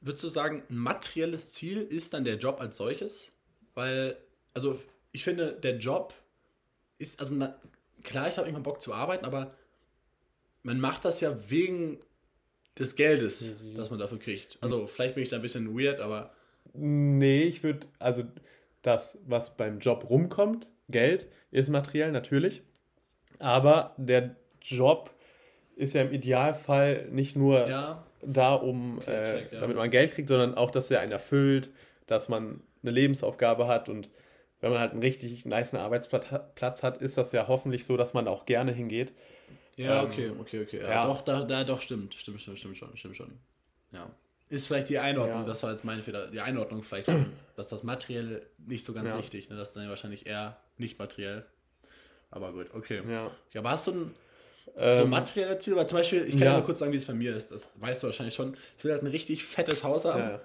würdest du sagen, ein materielles Ziel ist dann der Job als solches? Weil, also ich finde, der Job ist, also na, klar, ich habe immer Bock zu arbeiten, aber man macht das ja wegen des Geldes, Mhm. das man dafür kriegt. Also vielleicht bin ich da ein bisschen weird, aber Nee, ich würde, also das, was beim Job rumkommt, Geld, ist materiell natürlich, aber der Job ist ja im Idealfall nicht nur ja, da, um, Okay, äh, check, ja. damit man Geld kriegt, sondern auch, dass er einen erfüllt, dass man eine Lebensaufgabe hat und wenn man halt einen richtig nice Arbeitsplatz hat- ist das ja hoffentlich so, dass man auch gerne hingeht. ja, Ähm, okay, okay, okay. Ja, ja. Doch, da, da, doch, stimmt, stimmt, stimmt, stimmt schon, stimmt schon. Ja. Ist vielleicht die Einordnung, Ja. das war jetzt mein Fehler, die Einordnung vielleicht schon, dass das materiell nicht so ganz richtig, ne? das ist dann wahrscheinlich eher nicht materiell. Aber gut, okay. Ja. Ja, aber hast du ein so Ähm, materielle Ziel? Weil zum Beispiel, ich kann ja mal kurz sagen, wie es bei mir ist, das weißt du wahrscheinlich schon. Ich will halt ein richtig fettes Haus haben,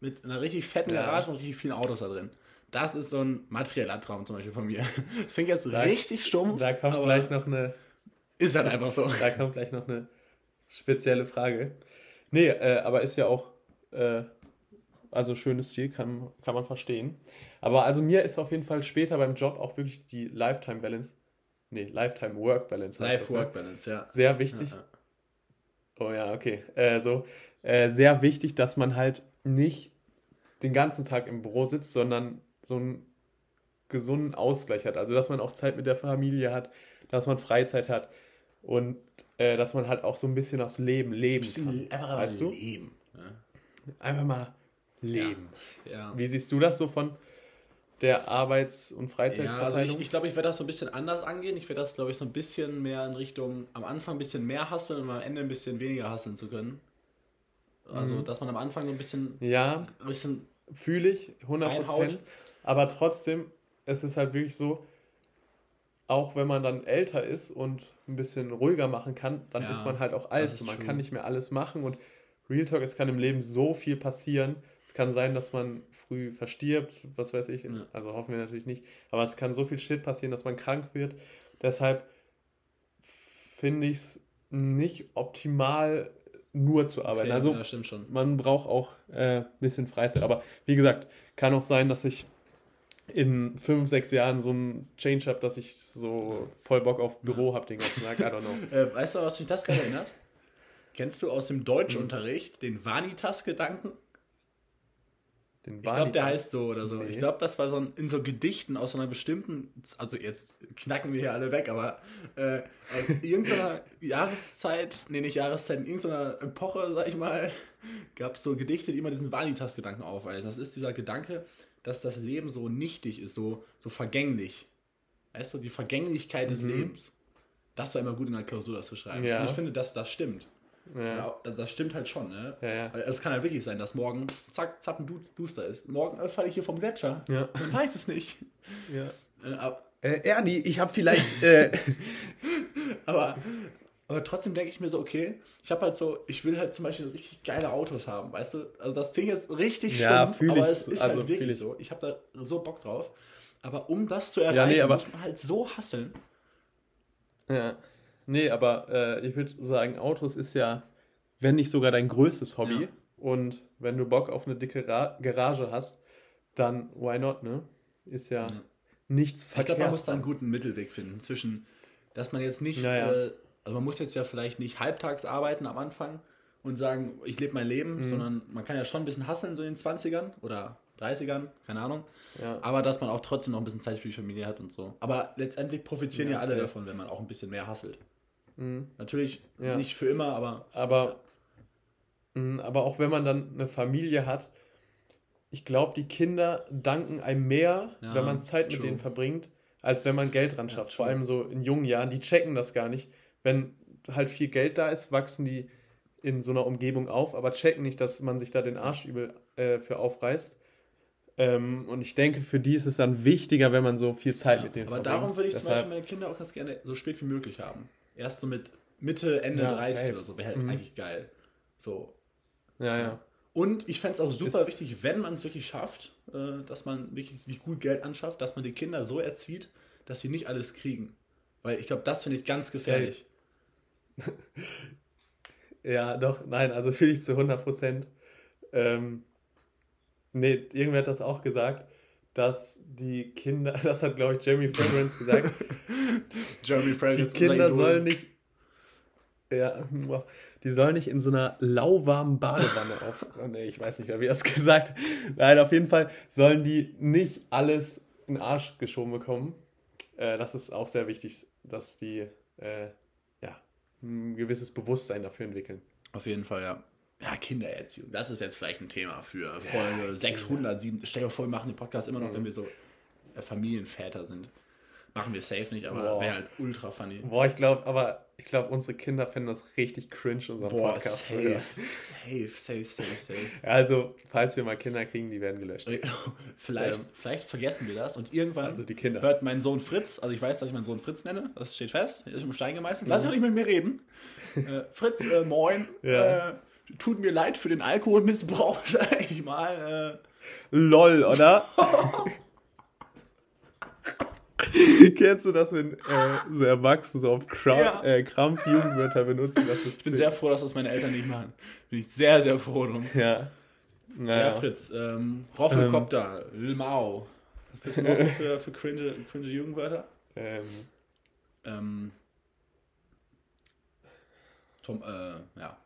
mit einer richtig fetten. Garage und richtig vielen Autos da drin. Das ist so ein materieller Traum zum Beispiel von mir. Das klingt jetzt Da- richtig stumpf, Da kommt gleich noch eine ist halt einfach so. Da kommt gleich noch eine spezielle Frage. Nee, äh, aber ist ja auch, äh, also schönes Ziel, kann, kann man verstehen. Aber also mir ist auf jeden Fall später beim Job auch wirklich die Lifetime Balance nee, Lifetime Work Balance. Life das, ne? Work Balance, ja. Sehr wichtig. Ja, ja. Oh ja, okay. Äh, so, äh, sehr wichtig, dass man halt nicht den ganzen Tag im Büro sitzt, sondern so einen gesunden Ausgleich hat. Also, dass man auch Zeit mit der Familie hat, dass man Freizeit hat und äh, dass man halt auch so ein bisschen das Leben leben Ein kann. einfach weißt du? leben. Ja. Einfach mal leben. Ja. Wie siehst du das so von der Arbeits- und Ja, also Freizeitverteilung? ich, ich glaube, ich werde das so ein bisschen anders angehen. Ich werde das, glaube ich, so ein bisschen mehr in Richtung am Anfang ein bisschen mehr hasseln und am Ende ein bisschen weniger hasseln zu können. Also, Mhm. dass man am Anfang so ein bisschen, ja, ein bisschen fühle ich 100%. Reinhaut. Aber trotzdem, es ist halt wirklich so, auch wenn man dann älter ist und ein bisschen ruhiger machen kann, dann Ja, ist man halt auch alt. Man true. kann nicht mehr alles machen und Real Talk, es kann im Leben so viel passieren. Es kann sein, dass man früh verstirbt, was weiß ich, Ja. also hoffen wir natürlich nicht, aber es kann so viel Shit passieren, dass man krank wird. Deshalb finde ich es nicht optimal, nur zu arbeiten. Okay, also ja, man braucht auch ein äh, bisschen Freizeit. Aber wie gesagt, kann auch sein, dass ich in fünf, sechs Jahren so einen Change habe, dass ich so voll Bock auf Büro habe den ganzen Tag. I don't know. Äh, weißt du, was mich das gerade erinnert? Kennst du aus dem Deutschunterricht den Vanitas-Gedanken? Den Ich glaube, Vanitas. der heißt so oder so. Nee. Ich glaube, das war so ein, in so Gedichten aus so einer bestimmten, also jetzt knacken wir hier alle weg, aber äh, in irgendeiner Jahreszeit, nee, nicht Jahreszeit, in irgendeiner Epoche, sag ich mal, gab es so Gedichte, die immer diesen Vanitas-Gedanken aufweisen. Das ist dieser Gedanke, dass das Leben so nichtig ist, so, so vergänglich. Weißt du, die Vergänglichkeit des Mhm. Lebens. Das war immer gut in der Klausur, das zu schreiben. Ja. Und ich finde, dass das stimmt. Ja, das, stimmt halt schon, ne? ja, ja. Weil Es kann halt wirklich sein, dass morgen zack, zack, ein Du- Duster ist. Morgen äh, falle ich hier vom Gletscher. ja. Man weiß es nicht. ja. Äh, ab- Äh, Ernie, ich habe vielleicht. Äh, Aber, aber trotzdem denke ich mir so, okay, ich habe halt so, ich will halt zum Beispiel richtig geile Autos haben, weißt du? Also das Ding ist richtig Ja, stumpf, aber ich es ist also halt wirklich ich. so. Ich habe da so Bock drauf. Aber um das zu erreichen, Ja, nee, aber- muss man halt so hasseln. ja. Nee, aber äh, ich würde sagen, Autos ist ja, wenn nicht sogar dein größtes Hobby. Ja. Und wenn du Bock auf eine dicke Ra Garage hast, dann why not, ne? Ist ja, Ja. nichts Ich verkehrt. glaube, man muss da einen guten Mittelweg finden zwischen, dass man jetzt nicht, Ja, ja. Äh, also man muss jetzt ja vielleicht nicht halbtags arbeiten am Anfang und sagen, ich lebe mein Leben, Mhm. sondern man kann ja schon ein bisschen hasseln so in den 20ern oder 30ern, keine Ahnung. ja. Aber dass man auch trotzdem noch ein bisschen Zeit für die Familie hat und so. Aber letztendlich profitieren ja, Ja, alle safe. davon, wenn man auch ein bisschen mehr hasselt. Mhm. Natürlich Ja. nicht für immer, aber Aber, mh, aber auch wenn man dann eine Familie hat, ich glaube, die Kinder danken einem mehr, wenn man Zeit mit true. denen verbringt, als wenn man Geld dran Ja, schafft. Vor allem so in jungen Jahren, die checken das gar nicht. Wenn halt viel Geld da ist, wachsen die in so einer Umgebung auf, aber checken nicht, dass man sich da den Arsch übel äh, für aufreißt. Ähm, und ich denke, für die ist es dann wichtiger, wenn man so viel Zeit ja. mit denen aber verbringt. darum würde ich zum Deshalb- Beispiel meine Kinder auch ganz gerne so spät wie möglich haben. Erst so mit Mitte, Ende Ja, 30 safe. oder so, wäre halt Mhm. eigentlich geil. So, Ja, ja. Und ich fände es auch super Ist- wichtig, wenn man es wirklich schafft, äh, dass man wirklich sich gut Geld anschafft, dass man die Kinder so erzieht, dass sie nicht alles kriegen. Weil ich glaube, das finde ich ganz gefährlich. Ja, doch, nein, also fühle ich zu 100 Prozent. Ähm, nee, irgendwer hat das auch gesagt, dass die Kinder, das hat, glaube ich, Jeremy Fragrance gesagt, Jeremy die Fragrance, unser Kinder sollen nicht, ja, die sollen nicht in so einer lauwarmen Badewanne auf, oh, nee, ich weiß nicht mehr, wie er es gesagt hat. Nein, auf jeden Fall sollen die nicht alles in den Arsch geschoben bekommen. Äh, das ist auch sehr wichtig, dass die, äh, ein gewisses Bewusstsein dafür entwickeln. Auf jeden Fall, ja. Ja, Kindererziehung. Das ist jetzt vielleicht ein Thema für Folge Kinder. 607. Stell dir vor, wir machen den Podcast immer noch, Mhm. wenn wir so äh, Familienväter sind. Machen wir safe nicht, aber wäre halt ultra funny. Boah, ich glaube, aber ich glaube, unsere Kinder fänden das richtig cringe, unseren Boah, Podcast. safe, safe, safe, safe, safe. Also, falls wir mal Kinder kriegen, die werden gelöscht. Vielleicht, Ähm. vielleicht vergessen wir das und irgendwann Also die Kinder. hört mein Sohn Fritz, also ich weiß, dass ich meinen Sohn Fritz nenne, das steht fest, ist im Stein gemeißelt, lass ihn auch nicht mit mir reden. äh, Fritz, äh, moin, Ja. äh, tut mir leid für den Alkoholmissbrauch, sag ich mal. LOL, oder? Kennst du das, wenn äh, so Erwachsene so auf Kra Ja. äh, Krampf Jugendwörter benutzen? Ich bin sehr froh, dass das meine Eltern nicht machen. Bin ich sehr, sehr froh drum. Ja. Ja, Naja. Fritz, ähm, Roffelkopter, Lmau. Was ist das noch so für, für cringe, cringe Jugendwörter? Ähm, ähm, Tom, äh, ja,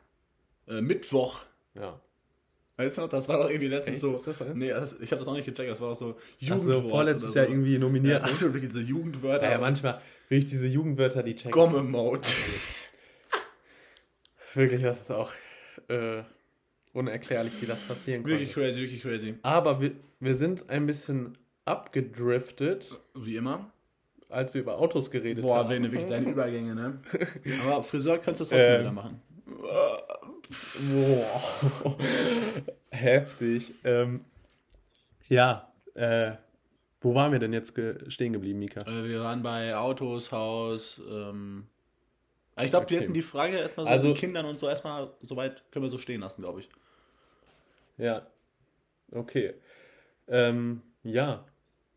äh, Mittwoch. Ja. Weißt du noch, das war doch irgendwie letztens so. Das so? nee, das, ich habe das auch nicht gecheckt, das war doch so Also Jugendwort. vorletztes oder Jahr so. irgendwie nominiert. Ja, ne? also wirklich diese Jugendwörter. Ja, ja, manchmal wirklich diese Jugendwörter, die checken. Gomme-Mode. Wirklich, das ist auch äh, unerklärlich, wie das passieren konnte. Wirklich crazy, wirklich crazy. Aber wir, wir sind ein bisschen abgedriftet, Wie immer. als wir über Autos geredet Boah, haben. Bene, wirklich deine Übergänge, ne? Aber Friseur kannst du trotzdem Ähm. wieder machen. Boah. Heftig. Ähm, ja, äh, wo waren wir denn jetzt ge stehen geblieben, Mika? Äh, wir waren bei Autos, Haus, ähm. aber Ich glaube, wir hätten die Frage erstmal so Also- mit Kindern und so erstmal, soweit können wir so stehen lassen, glaube ich. Ja, okay. Ähm, ja,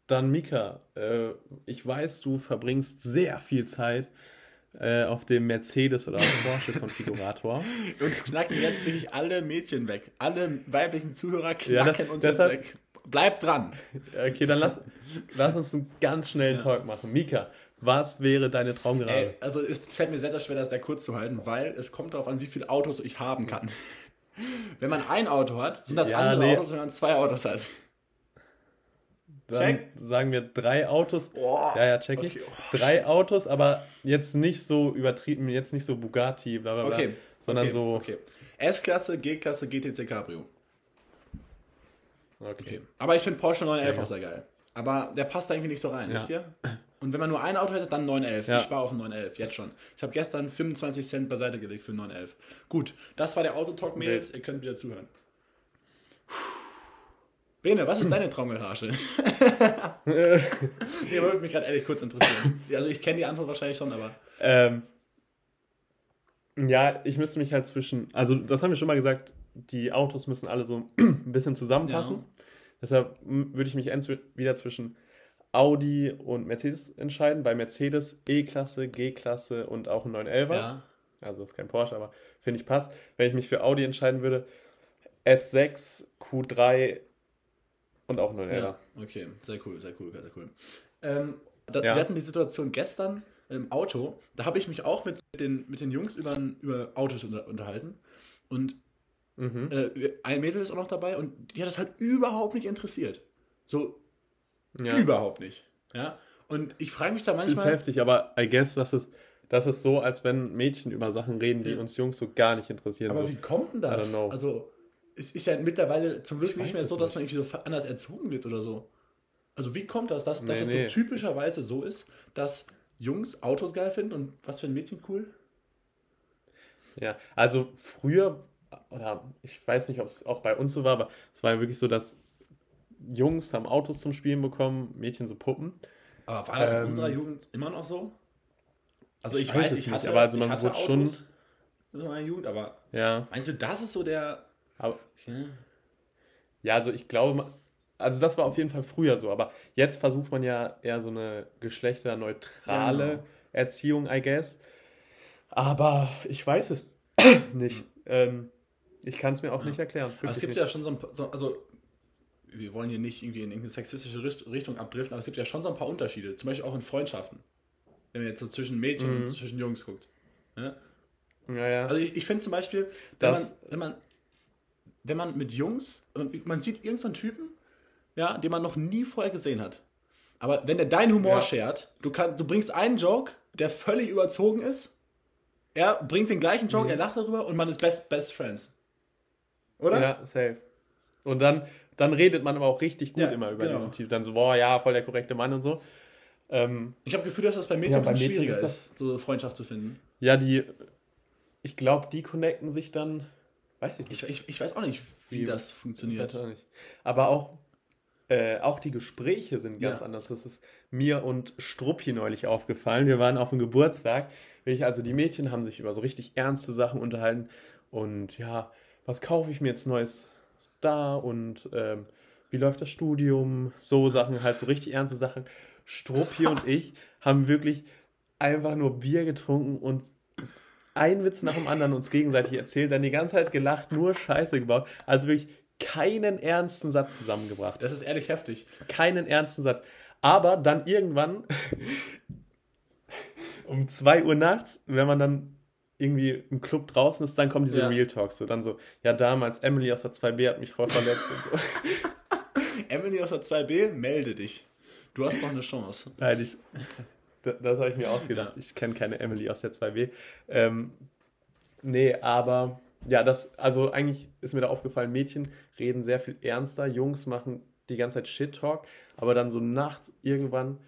dann Mika, äh, ich weiß, du verbringst sehr viel Zeit äh, auf dem Mercedes- oder Porsche-Konfigurator. Uns knacken jetzt wirklich alle Mädchen weg. Alle weiblichen Zuhörer Ja, knacken das- uns jetzt weg. Bleibt dran. Okay, dann lass, lass uns einen ganz schnellen Ja. Talk machen. Mika, was wäre deine Traumgerade? Ey, also es fällt mir sehr, sehr schwer, das sehr kurz zu halten, weil es kommt darauf an, wie viele Autos ich haben kann. Wenn man ein Auto hat, sind das Ja, andere nee. Autos, wenn man zwei Autos hat. Check. sagen wir drei Autos. Boah. Ja, ja, check ich. Okay. Drei Autos, aber jetzt nicht so übertrieben, jetzt nicht so Bugatti, bla bla bla, Okay. sondern okay. so. Okay. S-Klasse, G-Klasse, GTC Cabrio. Okay. Aber ich finde Porsche 911 Ja. auch sehr geil. Aber der passt da irgendwie nicht so rein, Ja. wisst ihr? Und wenn man nur ein Auto hätte, dann 911. Ja. Ich spare auf den 911, jetzt schon. Ich habe gestern 25 Cent beiseite gelegt für den 911. Gut, das war der Autotalk, Mädels. Ihr könnt wieder zuhören. Bene, was ist deine Traumgarage? nee, würde mich gerade ehrlich kurz interessieren. Also ich kenne die Antwort wahrscheinlich schon, aber Ähm, ja, ich müsste mich halt zwischen, also das haben wir schon mal gesagt, die Autos müssen alle so ein bisschen zusammenpassen. Deshalb mm, würde ich mich entweder zwischen Audi und Mercedes entscheiden. Bei Mercedes E-Klasse, G-Klasse und auch ein 911er. ja. Also ist kein Porsche, aber finde ich passt. Wenn ich mich für Audi entscheiden würde, S6, Q3 und auch ein 911er. Ja, okay, sehr cool, sehr cool, sehr cool. Ähm, da, Ja. Wir hatten die Situation gestern im Auto, da habe ich mich auch mit den, mit den Jungs über, über Autos unter, unterhalten und Mhm. äh, ein Mädel ist auch noch dabei und die hat das halt überhaupt nicht interessiert. So Ja. überhaupt nicht. Ja, und ich frage mich da Ist manchmal, heftig, aber I guess, das ist, das ist so, als wenn Mädchen über Sachen reden, die uns Jungs so gar nicht interessieren. aber so. wie kommt denn das? Also, es ist ja mittlerweile zum Glück Ich nicht mehr es so, dass nicht. man irgendwie so anders erzogen wird oder so. Also, wie kommt das, dass, dass Nee, es nee. so typischerweise so ist, dass Jungs Autos geil finden und was für ein Mädchen cool? Ja, also früher, oder ich weiß nicht, ob es auch bei uns so war, aber es war ja wirklich so, dass Jungs haben Autos zum Spielen bekommen, Mädchen so Puppen. Aber war das in Ähm, unserer Jugend immer noch so? Also ich, Ich weiß weiß, es ich nicht, hatte, aber also man wurde schon- in meiner Jugend, aber Ja, meinst du, das ist so der... aber Okay. ja, also ich glaube, also das war auf jeden Fall früher so, aber jetzt versucht man ja eher so eine geschlechterneutrale Genau. Erziehung, I guess. Aber ich weiß es nicht. Ähm, ich kann es mir auch Ja. nicht erklären. Aber es gibt nicht. ja schon so ein paar, so, also wir wollen hier nicht irgendwie in irgendeine sexistische Richt- Richtung abdriften, aber es gibt ja schon so ein paar Unterschiede, zum Beispiel auch in Freundschaften. Wenn man jetzt so zwischen Mädchen Mhm. und zwischen Jungs guckt. Ja? Ja, ja. Also ich, ich finde zum Beispiel, wenn Das- man, wenn man, wenn man mit Jungs, man sieht irgendeinen Typen, ja, den man noch nie vorher gesehen hat. Aber wenn der deinen Humor Ja. shared, du, kann, du bringst einen Joke, der völlig überzogen ist, er bringt den gleichen Joke, Mhm. er lacht darüber und man ist best, best friends. Oder? Ja, safe. Und dann, dann redet man aber auch richtig gut Ja, immer über genau. diesen Typ. Dann so, boah, ja, voll der korrekte Mann und so. Ähm, Ich habe Gefühl, dass das bei Mädchen Ja, ein bisschen schwieriger ist ist, so Freundschaft zu finden. ja, die, ich glaube, die connecten sich dann, weiß ich nicht. Ich, ich, ich weiß auch nicht, wie, Wie- das funktioniert. auch. Aber auch, äh, auch die Gespräche sind ganz Ja. anders. Das ist mir und Struppi neulich aufgefallen. Wir waren auf dem Geburtstag. Also die Mädchen haben sich über so richtig ernste Sachen unterhalten. Und ja, was kaufe ich mir jetzt Neues da? Und ähm, wie läuft das Studium? So Sachen, halt so richtig ernste Sachen. Struppi und ich haben wirklich einfach nur Bier getrunken und ein Witz nach dem anderen uns gegenseitig erzählt, dann die ganze Zeit gelacht, nur Scheiße gebaut. Also wirklich keinen ernsten Satz zusammengebracht. Das ist ehrlich heftig. Keinen ernsten Satz. Aber dann irgendwann um 2 Uhr nachts, wenn man dann irgendwie im Club draußen ist, dann kommen diese Ja. Real Talks. So dann so, ja, damals Emily aus der 2B hat mich voll verletzt und so. Emily aus der 2B, melde dich. Du hast noch eine Chance. Nein, ich, das, das habe ich mir ausgedacht. Ich kenne keine Emily aus der 2B. Ähm, nee, aber ja, das, also eigentlich ist mir da aufgefallen, Mädchen reden sehr viel ernster, Jungs machen die ganze Zeit Shit-Talk, aber dann so nachts irgendwann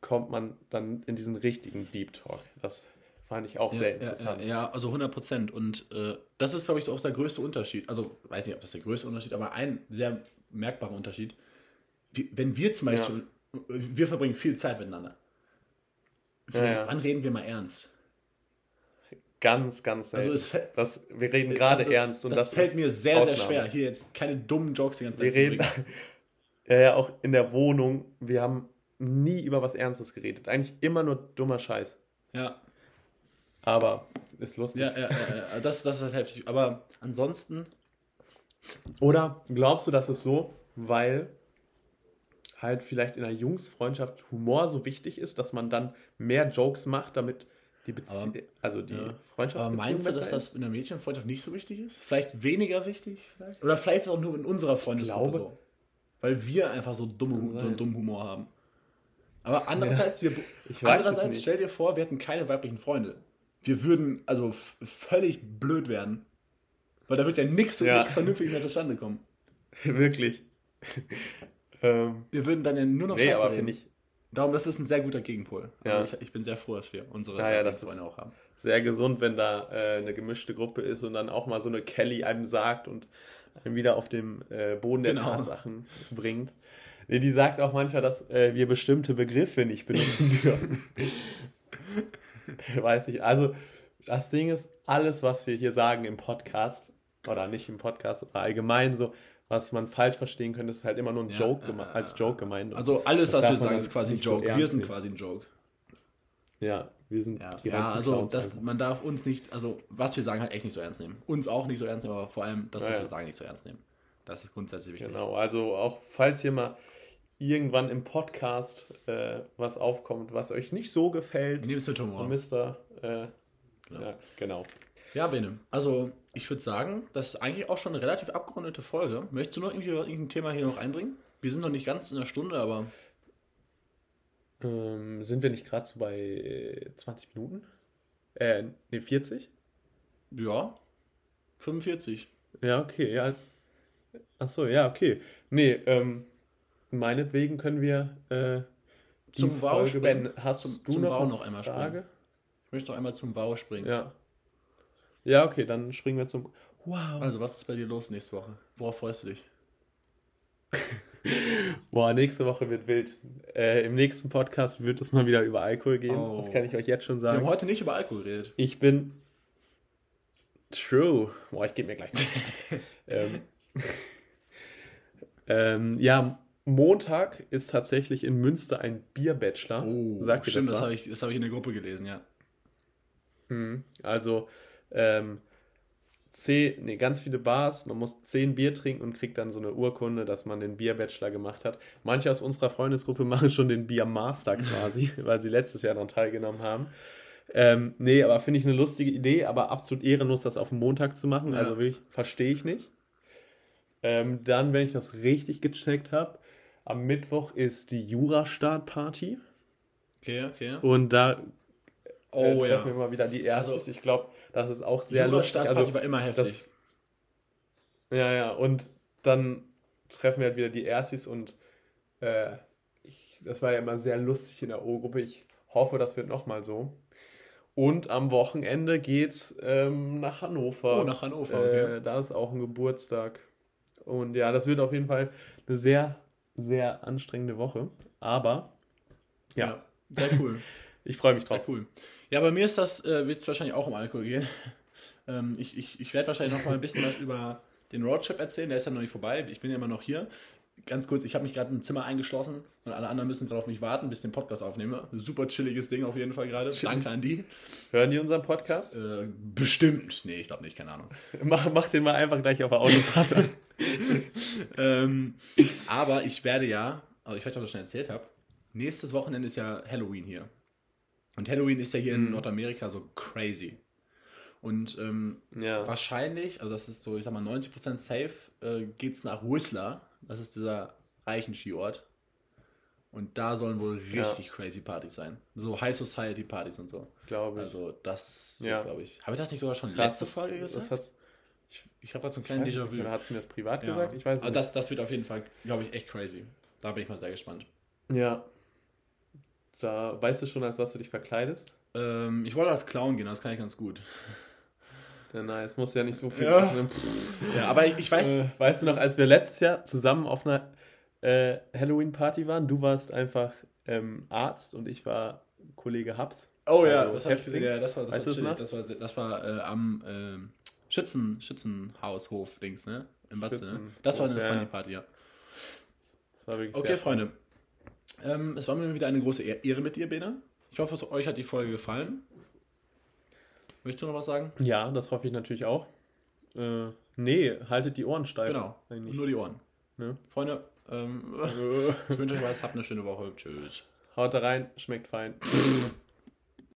kommt man dann in diesen richtigen Deep Talk. Das fand ich auch sehr ja, interessant. Ja, ja, also 100 Prozent. Und äh, das ist, glaube ich, auch der größte Unterschied. Also, weiß nicht, ob das der größte Unterschied, aber ein sehr merkbarer Unterschied. Wie, wenn wir zum Beispiel, wir verbringen viel Zeit miteinander. Ja. Wann reden wir mal ernst? Ganz, ganz selten. Also es das, wir reden gerade das, ernst und das, das, fällt ist mir sehr, sehr Ausnahme. schwer, hier jetzt keine dummen Jokes die ganze Wir Zeit zu reden, ja, ja, auch in der Wohnung, wir haben nie über was Ernstes geredet. Eigentlich immer nur dummer Scheiß. Ja, Aber ist lustig. ja, ja, ja, ja. Das, das ist halt heftig. Aber ansonsten, Oder glaubst du, dass es so, weil halt vielleicht in einer Jungsfreundschaft Humor so wichtig ist, dass man dann mehr Jokes macht, damit die Beziehung, also die ja. Freundschaftsbeziehung aber meinst du, dass das in der Mädchenfreundschaft nicht so wichtig ist? Vielleicht weniger wichtig? Vielleicht? Oder vielleicht ist es auch nur in unserer Freundesgruppe glaube- so. Weil wir einfach so, dumme, so einen dummen Humor haben. Aber andererseits, wir, weiß es andererseits stell dir vor, wir hätten keine weiblichen Freunde. Wir würden also völlig blöd werden. Weil da wird ja nichts Ja. nix vernünftig mehr zustande kommen. Wirklich. Ähm, Wir würden dann ja nur noch nee, Scheiße aber reden. ich Darum, das ist ein sehr guter Gegenpol. Ja. Also ich, ich bin sehr froh, dass wir unsere Ja, ja, das Freunde auch haben. sehr gesund, wenn da äh, eine gemischte Gruppe ist und dann auch mal so eine Kelly einem sagt und einen wieder auf dem äh, Boden der Genau. Tatsachen bringt. Nee, die sagt auch manchmal, dass äh, wir bestimmte Begriffe nicht benutzen dürfen. Weiß ich. Also, das Ding ist, alles, was wir hier sagen im Podcast, oder nicht im Podcast, aber allgemein so, was man falsch verstehen könnte, ist halt immer nur ein Ja, Joke ja, geme- ja, als ja. Joke gemeint. Also alles, was wir sagen, ist quasi ein nicht so Joke. wir sind quasi ein Joke. ja, wir sind Ja, die ja also das, man darf uns nicht, also was wir sagen, halt echt nicht so ernst nehmen. Uns auch nicht so ernst nehmen, aber vor allem das, was wir sagen, nicht so ernst nehmen. Das ist grundsätzlich wichtig. Genau, also auch falls hier mal irgendwann im Podcast äh, was aufkommt, was euch nicht so gefällt, Nehmt es mit Humor. müsst ihr, äh, Genau. ja, genau. Ja, Bene. Also, ich würde sagen, das ist eigentlich auch schon eine relativ abgerundete Folge. Möchtest du noch irgendwie irgendein Thema hier noch einbringen? Wir sind noch nicht ganz in der Stunde, aber Ähm, sind wir nicht gerade so bei äh, 20 Minuten? Äh, nee, 40? ja, 45. Ja, okay, ja. Achso, ja, okay. Nee, ähm, meinetwegen können wir äh, Zum Wow Folge springen. Hast Zum- du zum noch Wow eine noch einmal Frage? Ich möchte noch einmal zum Wow springen. Ja. Ja, okay, dann springen wir zum Wow. Also, was ist bei dir los nächste Woche? Worauf freust du dich? Boah, nächste Woche wird wild. Äh, Im nächsten Podcast wird es mal wieder über Alkohol gehen. Oh. Das kann ich euch jetzt schon Wir haben sagen. heute nicht über Alkohol geredet. Ich bin. True. Boah, ich gebe mir gleich. ähm, ähm, ja, Montag ist tatsächlich in Münster ein Bierbachelor. Sagt Oh, stimmt, das das habe ich, das hab ich in der Gruppe gelesen, ja. Mhm. Also, ähm, zehn, nee, ganz viele Bars. Man muss zehn Bier trinken und kriegt dann so eine Urkunde, dass man den Bierbachelor gemacht hat. Manche aus unserer Freundesgruppe machen schon den Biermaster quasi, weil sie letztes Jahr daran teilgenommen haben. Ähm, nee, aber finde ich eine lustige Idee, aber absolut ehrenlos, das auf den Montag zu machen. Ja. Also wirklich, verstehe ich nicht. Ähm, dann, wenn ich das richtig gecheckt habe, am Mittwoch ist die Jura-Start-Party. Okay, okay. Und da äh, Oh treffen ja. wir mal wieder die Erstes. Also, ich glaube, das ist auch sehr Jura lustig. Startparty Also, war immer heftig. das, ja, ja, und dann treffen wir halt wieder die Erstis und äh, ich, das war ja immer sehr lustig in der O-Gruppe. Ich hoffe, das wird nochmal so. Und am Wochenende geht's ähm, nach Hannover. Oh, nach Hannover, Äh, okay. da ist auch ein Geburtstag. Und ja, das wird auf jeden Fall eine sehr, sehr anstrengende Woche. Aber ja, Sehr cool. ich freue mich Sehr drauf. cool. Ja, bei mir ist das, äh, wird es wahrscheinlich auch um Alkohol gehen. ähm, ich ich, ich werde wahrscheinlich noch mal ein bisschen was über den Roadtrip erzählen. Der ist ja noch nicht vorbei. Ich bin ja immer noch hier. Ganz kurz, ich habe mich gerade im Zimmer eingeschlossen und alle anderen müssen gerade auf mich warten, bis ich den Podcast aufnehme. Super chilliges Ding auf jeden Fall gerade. Danke an die. Hören die unseren Podcast? Äh, bestimmt. Nee, ich glaube nicht, keine Ahnung. Mach, mach den mal einfach gleich auf der Autofahrt an. ähm, aber ich werde ja, also ich weiß nicht, ob ich das schon erzählt habe, nächstes Wochenende ist ja Halloween hier. Und Halloween ist ja hier in Nordamerika so crazy. Und ähm, Ja. wahrscheinlich, also das ist so, ich sag mal, 90% safe, äh, geht's nach Whistler. Das ist dieser reichen Skiort. Und da sollen wohl richtig crazy Partys sein. So High Society Partys und so. Glaube ich. Also das, Ja. glaube ich. Habe ich das nicht sogar schon Krass, letzte Folge gesagt? das ich ich habe gerade so einen kleinen Déjà-vu. Oder hast du mir das privat Ja. gesagt? Ich weiß es Aber nicht. das, das wird auf jeden Fall, glaube ich, echt crazy. Da bin ich mal sehr gespannt. Ja. Da weißt du schon, als was du dich verkleidest? Ähm, ich wollte als Clown gehen, das kann ich ganz gut. Ja, nice. Musst du ja nicht so viel Ja. machen. ne? Ja, aber ich, ich weiß, Äh, weißt du noch, als wir letztes Jahr zusammen auf einer äh, Halloween-Party waren, du warst einfach ähm, Arzt und ich war Kollege Habs. Oh ja, Also das habe ich gesehen. Ja, das war das Weißt war du das war, das war äh, am ähm, Schützen, Schützenhaushof Dings, ne? Im Batze, ne? Das war eine ja, funny. Party, ja. Das war wirklich Okay, Freunde. Ähm, es war mir wieder eine große Ehr- Ehre mit dir, Bene. Ich hoffe, es euch hat die Folge gefallen. Möchtest du noch was sagen? Ja, das hoffe ich natürlich auch. Äh, nee, haltet die Ohren steif. Genau. Eigentlich. Nur die Ohren. Ne? Freunde, ähm, Äh, ich wünsche euch was. Habt eine schöne Woche. Tschüss. Haut rein, schmeckt fein.